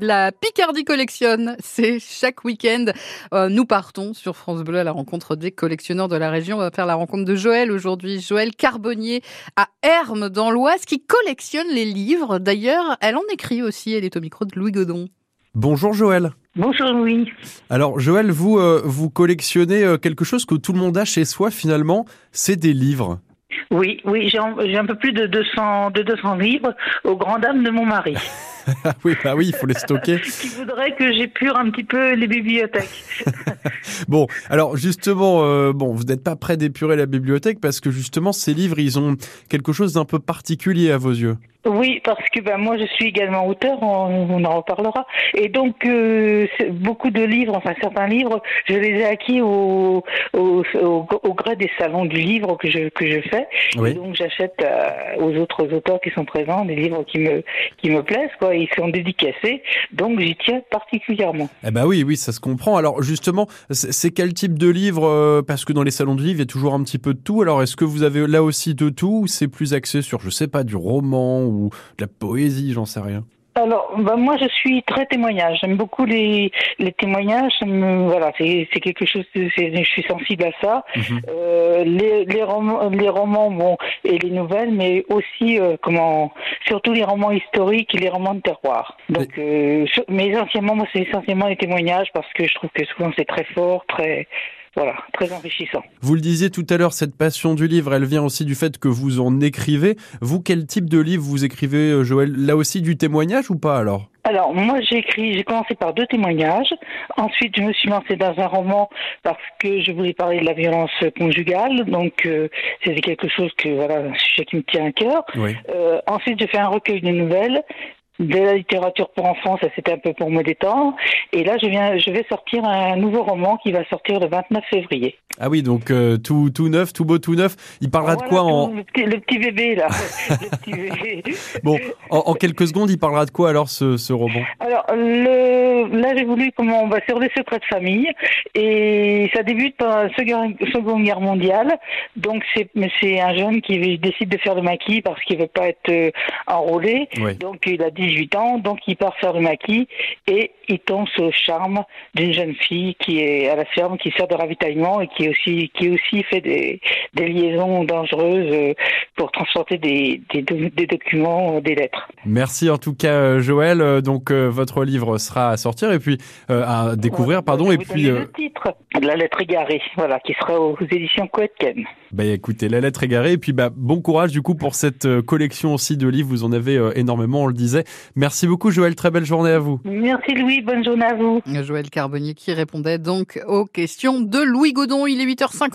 La Picardie collectionne, c'est chaque week-end. Euh, nous partons sur France Bleu à la rencontre des collectionneurs de la région. On va faire la rencontre de Joël aujourd'hui. Joël Carbonnier à Hermes dans l'Oise qui collectionne les livres. D'ailleurs, elle en écrit aussi. Elle est au micro de Louis Godon. Bonjour Joël. Bonjour Louis. Alors Joël, vous, euh, vous collectionnez euh, quelque chose que tout le monde a chez soi finalement, c'est des livres. Oui, oui, j'ai un, peu plus de 200, de 200 livres aux grandes dames de mon mari. oui, bah oui, il faut les stocker. qui voudrait que j'épure un petit peu les bibliothèques. bon, alors justement, euh, bon, vous n'êtes pas prêt d'épurer la bibliothèque parce que justement, ces livres, ils ont quelque chose d'un peu particulier à vos yeux. Oui, parce que ben, moi je suis également auteur, on, on en reparlera. Et donc euh, beaucoup de livres, enfin certains livres, je les ai acquis au, au, au, au gré des salons du livre que je, que je fais. Oui. Et donc j'achète euh, aux autres auteurs qui sont présents des livres qui me, qui me plaisent, quoi. Ils sont dédicacés, donc j'y tiens particulièrement. Eh ben oui, oui, ça se comprend. Alors justement, c'est quel type de livre euh, Parce que dans les salons de livres, il y a toujours un petit peu de tout. Alors est-ce que vous avez là aussi de tout ou c'est plus axé sur, je sais pas, du roman ou de la poésie, j'en sais rien? Alors, ben moi, je suis très témoignage. J'aime beaucoup les, les témoignages. Voilà, c'est quelque chose. Je suis sensible à ça. Mhm. Euh, les, les romans, les romans, bon, et les nouvelles, mais aussi euh, comment, surtout les romans historiques et les romans de terroir. Donc, euh, sur- mais essentiellement, moi, c'est essentiellement les témoignages parce que je trouve que souvent c'est très fort, très, voilà, très enrichissant. Vous le disiez tout à l'heure, cette passion du livre, elle vient aussi du fait que vous en écrivez. Vous, quel type de livre vous écrivez, euh, Joël? Là aussi du témoignage ou pas alors? Alors, moi, j'ai écrit, j'ai commencé par deux témoignages. Ensuite, je me suis lancée dans un roman parce que je voulais parler de la violence conjugale. Donc, euh, c'était quelque chose que, voilà, un sujet qui me tient à cœur. Oui. Euh, ensuite, j'ai fait un recueil de nouvelles. De la littérature pour enfants, ça c'était un peu pour me détendre. Et là, je viens, je vais sortir un nouveau roman qui va sortir le 29 février. Ah oui, donc euh, tout, tout neuf, tout beau, tout neuf. Il parlera de quoi en, le, petit, le petit bébé, là. le petit bébé. bon, en, en quelques secondes, il parlera de quoi alors ce, ce roman Alors, le, là, j'ai voulu comment on va sur les secrets de famille et ça débute par la Seconde Guerre mondiale. Donc, c'est un jeune qui décide de faire le maquis parce qu'il veut pas être euh, enrôlé. Oui. Donc, il a 18 ans, donc il part faire le maquis et il tombe sur le charme d'une jeune fille qui est à la ferme, qui sert de ravitaillement et qui aussi qui aussi fait des, des liaisons dangereuses euh, pour transporter des, des, do- des documents, euh, des lettres. Merci en tout cas, euh, Joël. Donc votre livre sera à sortir et puis euh, à découvrir, pardon. Et puis, le titre de la lettre égarée, voilà, qui sera aux éditions Coetken. Bah écoutez, la lettre égarée. Et puis bah bon courage du coup pour cette euh, collection aussi de livres. Vous en avez euh, énormément, on le disait. Merci beaucoup, Joël. Très belle journée à vous. Merci Louis, bonne journée à vous. Joël Carbonnier qui répondait donc aux questions de Louis Godon. Il est 8h50.